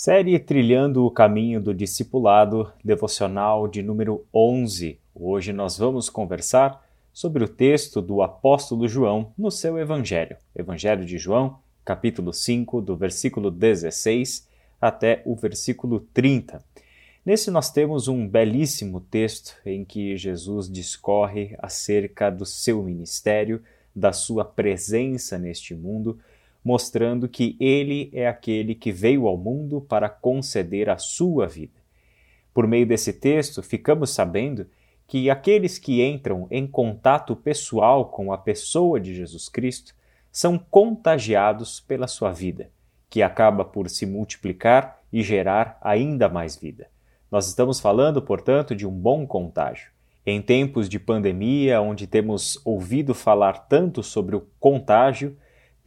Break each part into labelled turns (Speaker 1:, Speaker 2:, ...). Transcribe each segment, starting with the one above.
Speaker 1: Série Trilhando o Caminho do Discipulado, devocional de número 11. Hoje nós vamos conversar sobre o texto do apóstolo João no seu Evangelho. Evangelho de João, capítulo 5, do versículo 16 até o versículo 30. Nesse nós temos um belíssimo texto em que Jesus discorre acerca do seu ministério, da sua presença neste mundo mostrando que ele é aquele que veio ao mundo para conceder a sua vida. Por meio desse texto, ficamos sabendo que aqueles que entram em contato pessoal com a pessoa de Jesus Cristo são contagiados pela sua vida, que acaba por se multiplicar e gerar ainda mais vida. Nós estamos falando, portanto, de um bom contágio. Em tempos de pandemia, onde temos ouvido falar tanto sobre o contágio,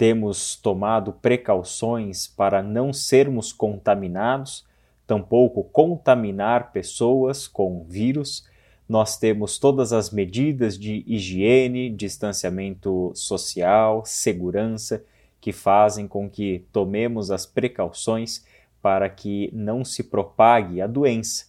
Speaker 1: temos tomado precauções para não sermos contaminados, tampouco contaminar pessoas com vírus. Nós temos todas as medidas de higiene, distanciamento social, segurança, que fazem com que tomemos as precauções para que não se propague a doença.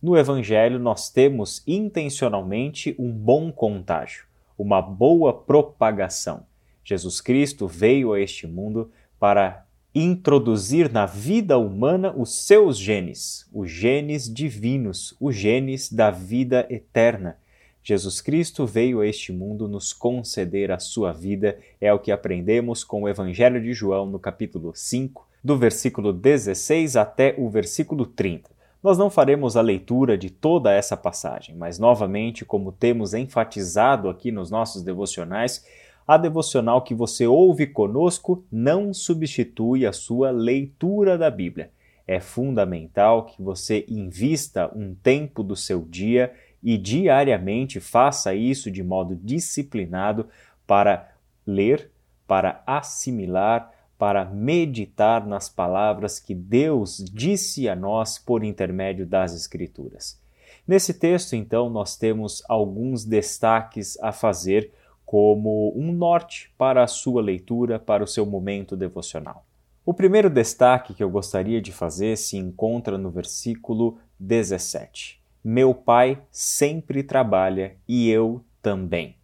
Speaker 1: No Evangelho, nós temos intencionalmente um bom contágio, uma boa propagação. Jesus Cristo veio a este mundo para introduzir na vida humana os seus genes, os genes divinos, os genes da vida eterna. Jesus Cristo veio a este mundo nos conceder a sua vida, é o que aprendemos com o Evangelho de João no capítulo 5, do versículo 16 até o versículo 30. Nós não faremos a leitura de toda essa passagem, mas novamente, como temos enfatizado aqui nos nossos devocionais, a devocional que você ouve conosco não substitui a sua leitura da Bíblia. É fundamental que você invista um tempo do seu dia e diariamente faça isso de modo disciplinado para ler, para assimilar, para meditar nas palavras que Deus disse a nós por intermédio das Escrituras. Nesse texto, então, nós temos alguns destaques a fazer como um norte para a sua leitura, para o seu momento devocional. O primeiro destaque que eu gostaria de fazer se encontra no versículo 17. Meu pai sempre trabalha e eu também.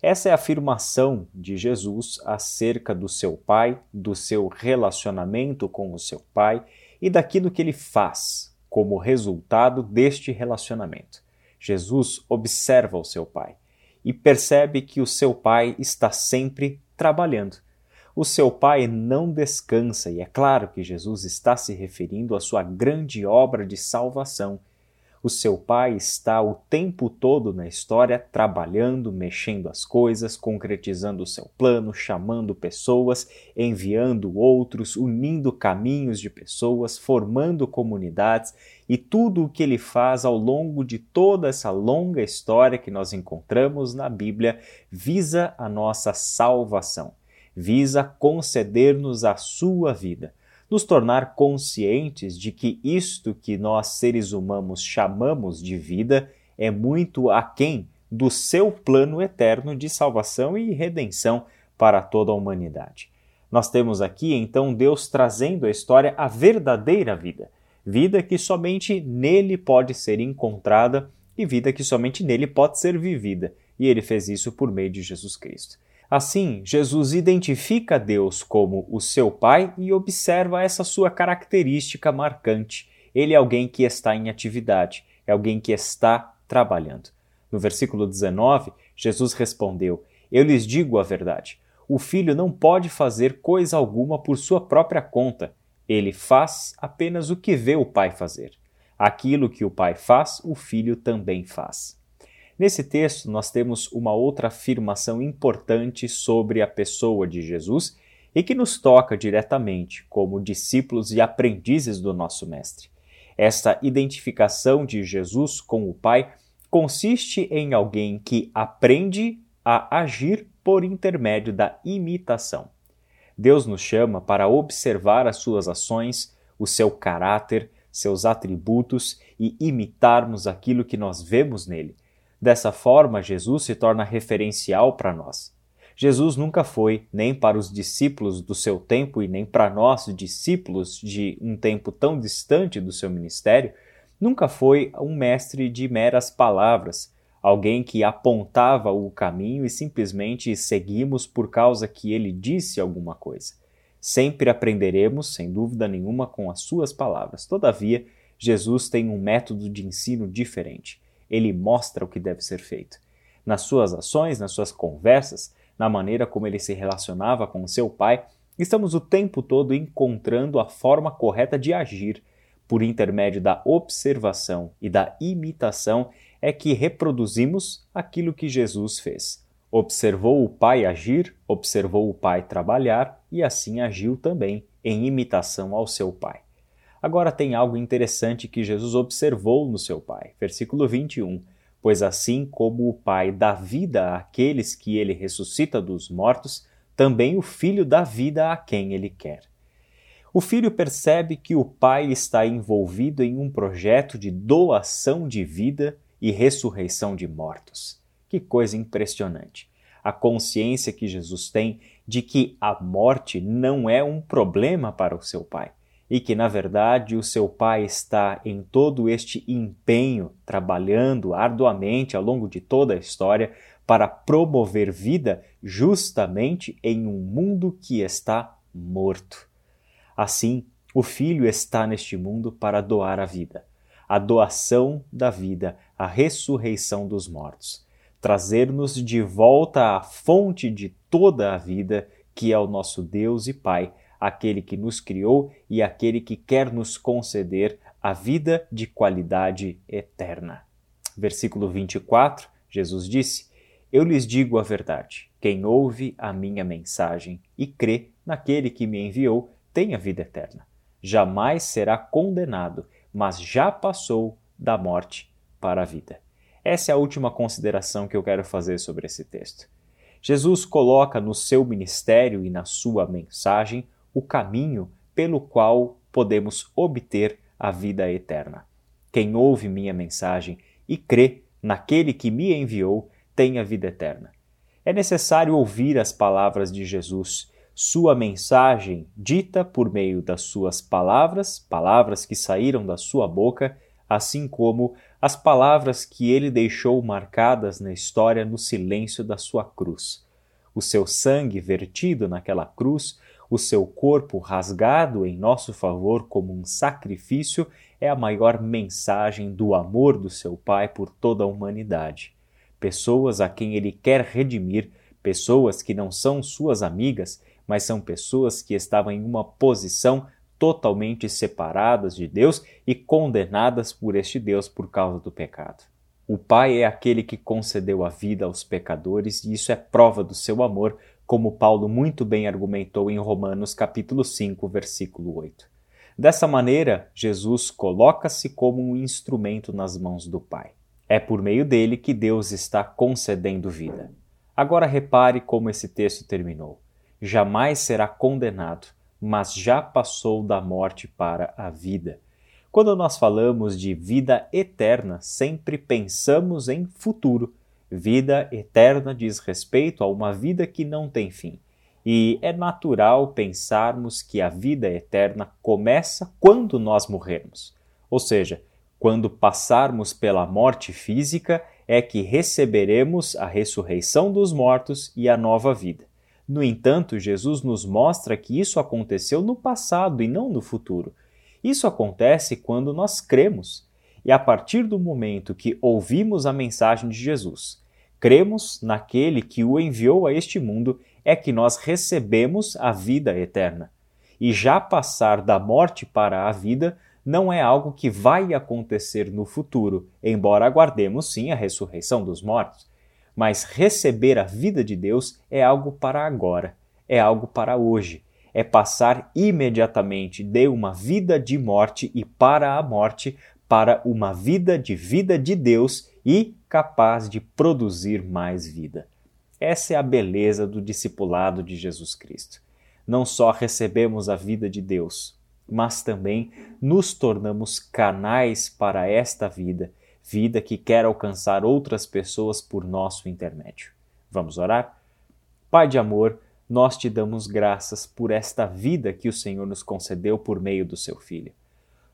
Speaker 1: Essa é a afirmação de Jesus acerca do seu pai, do seu relacionamento com o seu pai e daquilo que ele faz como resultado deste relacionamento. Jesus observa o seu pai e percebe que o seu pai está sempre trabalhando. O seu pai não descansa, e é claro que Jesus está se referindo à sua grande obra de salvação o seu pai está o tempo todo na história trabalhando, mexendo as coisas, concretizando o seu plano, chamando pessoas, enviando outros, unindo caminhos de pessoas, formando comunidades e tudo o que ele faz ao longo de toda essa longa história que nós encontramos na Bíblia visa a nossa salvação, visa conceder-nos a sua vida nos tornar conscientes de que isto que nós seres humanos chamamos de vida é muito aquém do seu plano eterno de salvação e redenção para toda a humanidade. Nós temos aqui então Deus trazendo à história a verdadeira vida, vida que somente nele pode ser encontrada e vida que somente nele pode ser vivida, e ele fez isso por meio de Jesus Cristo. Assim, Jesus identifica Deus como o seu Pai e observa essa sua característica marcante. Ele é alguém que está em atividade, é alguém que está trabalhando. No versículo 19, Jesus respondeu: Eu lhes digo a verdade. O filho não pode fazer coisa alguma por sua própria conta. Ele faz apenas o que vê o pai fazer. Aquilo que o pai faz, o filho também faz. Nesse texto, nós temos uma outra afirmação importante sobre a pessoa de Jesus e que nos toca diretamente como discípulos e aprendizes do nosso Mestre. Esta identificação de Jesus com o Pai consiste em alguém que aprende a agir por intermédio da imitação. Deus nos chama para observar as suas ações, o seu caráter, seus atributos e imitarmos aquilo que nós vemos nele Dessa forma, Jesus se torna referencial para nós. Jesus nunca foi, nem para os discípulos do seu tempo e nem para nós, discípulos de um tempo tão distante do seu ministério, nunca foi um mestre de meras palavras, alguém que apontava o caminho e simplesmente seguimos por causa que ele disse alguma coisa. Sempre aprenderemos, sem dúvida nenhuma, com as suas palavras. Todavia, Jesus tem um método de ensino diferente. Ele mostra o que deve ser feito. Nas suas ações, nas suas conversas, na maneira como ele se relacionava com seu pai, estamos o tempo todo encontrando a forma correta de agir. Por intermédio da observação e da imitação é que reproduzimos aquilo que Jesus fez. Observou o pai agir, observou o pai trabalhar e assim agiu também, em imitação ao seu pai. Agora tem algo interessante que Jesus observou no seu pai. Versículo 21. Pois assim como o Pai dá vida àqueles que ele ressuscita dos mortos, também o Filho dá vida a quem ele quer. O filho percebe que o pai está envolvido em um projeto de doação de vida e ressurreição de mortos. Que coisa impressionante! A consciência que Jesus tem de que a morte não é um problema para o seu pai e que, na verdade, o seu pai está em todo este empenho, trabalhando arduamente ao longo de toda a história para promover vida justamente em um mundo que está morto. Assim, o Filho está neste mundo para doar a vida, a doação da vida, a ressurreição dos mortos, trazer-nos de volta à fonte de toda a vida, que é o nosso Deus e Pai aquele que nos criou e aquele que quer nos conceder a vida de qualidade eterna. Versículo 24, Jesus disse: Eu lhes digo a verdade. Quem ouve a minha mensagem e crê naquele que me enviou tem a vida eterna. Jamais será condenado, mas já passou da morte para a vida. Essa é a última consideração que eu quero fazer sobre esse texto. Jesus coloca no seu ministério e na sua mensagem o caminho pelo qual podemos obter a vida eterna. Quem ouve minha mensagem e crê naquele que me enviou tem a vida eterna. É necessário ouvir as palavras de Jesus, sua mensagem dita por meio das suas palavras, palavras que saíram da sua boca, assim como as palavras que ele deixou marcadas na história no silêncio da sua cruz. O seu sangue vertido naquela cruz o seu corpo rasgado em nosso favor como um sacrifício é a maior mensagem do amor do seu Pai por toda a humanidade. Pessoas a quem ele quer redimir, pessoas que não são suas amigas, mas são pessoas que estavam em uma posição totalmente separadas de Deus e condenadas por este Deus por causa do pecado. O Pai é aquele que concedeu a vida aos pecadores e isso é prova do seu amor, como Paulo muito bem argumentou em Romanos capítulo 5, versículo 8. Dessa maneira, Jesus coloca-se como um instrumento nas mãos do Pai. É por meio dele que Deus está concedendo vida. Agora repare como esse texto terminou. Jamais será condenado, mas já passou da morte para a vida. Quando nós falamos de vida eterna, sempre pensamos em futuro Vida eterna diz respeito a uma vida que não tem fim. E é natural pensarmos que a vida eterna começa quando nós morrermos. Ou seja, quando passarmos pela morte física, é que receberemos a ressurreição dos mortos e a nova vida. No entanto, Jesus nos mostra que isso aconteceu no passado e não no futuro. Isso acontece quando nós cremos. E a partir do momento que ouvimos a mensagem de Jesus, cremos naquele que o enviou a este mundo, é que nós recebemos a vida eterna. E já passar da morte para a vida não é algo que vai acontecer no futuro, embora aguardemos sim a ressurreição dos mortos. Mas receber a vida de Deus é algo para agora, é algo para hoje, é passar imediatamente de uma vida de morte e para a morte para uma vida de vida de Deus e capaz de produzir mais vida. Essa é a beleza do discipulado de Jesus Cristo. Não só recebemos a vida de Deus, mas também nos tornamos canais para esta vida, vida que quer alcançar outras pessoas por nosso intermédio. Vamos orar? Pai de amor, nós te damos graças por esta vida que o Senhor nos concedeu por meio do seu Filho.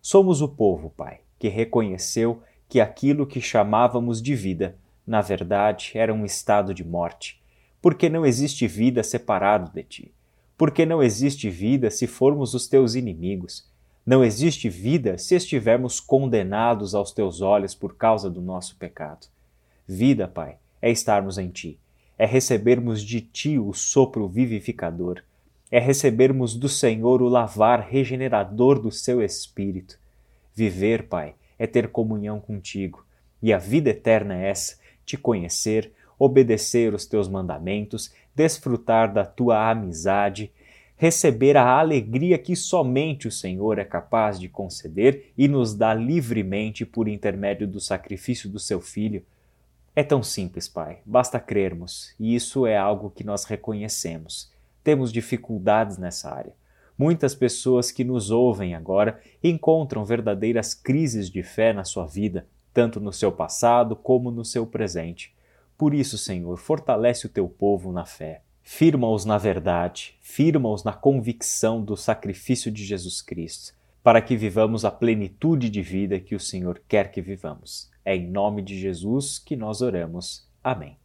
Speaker 1: Somos o povo, Pai, que reconheceu que aquilo que chamávamos de vida, na verdade, era um estado de morte, porque não existe vida separado de ti. Porque não existe vida se formos os teus inimigos. Não existe vida se estivermos condenados aos teus olhos por causa do nosso pecado. Vida, Pai, é estarmos em ti, é recebermos de ti o sopro vivificador, é recebermos do Senhor o lavar regenerador do seu espírito. Viver, Pai, é ter comunhão contigo, e a vida eterna é essa: te conhecer, obedecer os teus mandamentos, desfrutar da tua amizade, receber a alegria que somente o Senhor é capaz de conceder e nos dá livremente por intermédio do sacrifício do seu Filho é tão simples, Pai, basta crermos, e isso é algo que nós reconhecemos. Temos dificuldades nessa área. Muitas pessoas que nos ouvem agora encontram verdadeiras crises de fé na sua vida, tanto no seu passado como no seu presente. Por isso, Senhor, fortalece o teu povo na fé. Firma-os na verdade, firma-os na convicção do sacrifício de Jesus Cristo, para que vivamos a plenitude de vida que o Senhor quer que vivamos. É em nome de Jesus que nós oramos. Amém.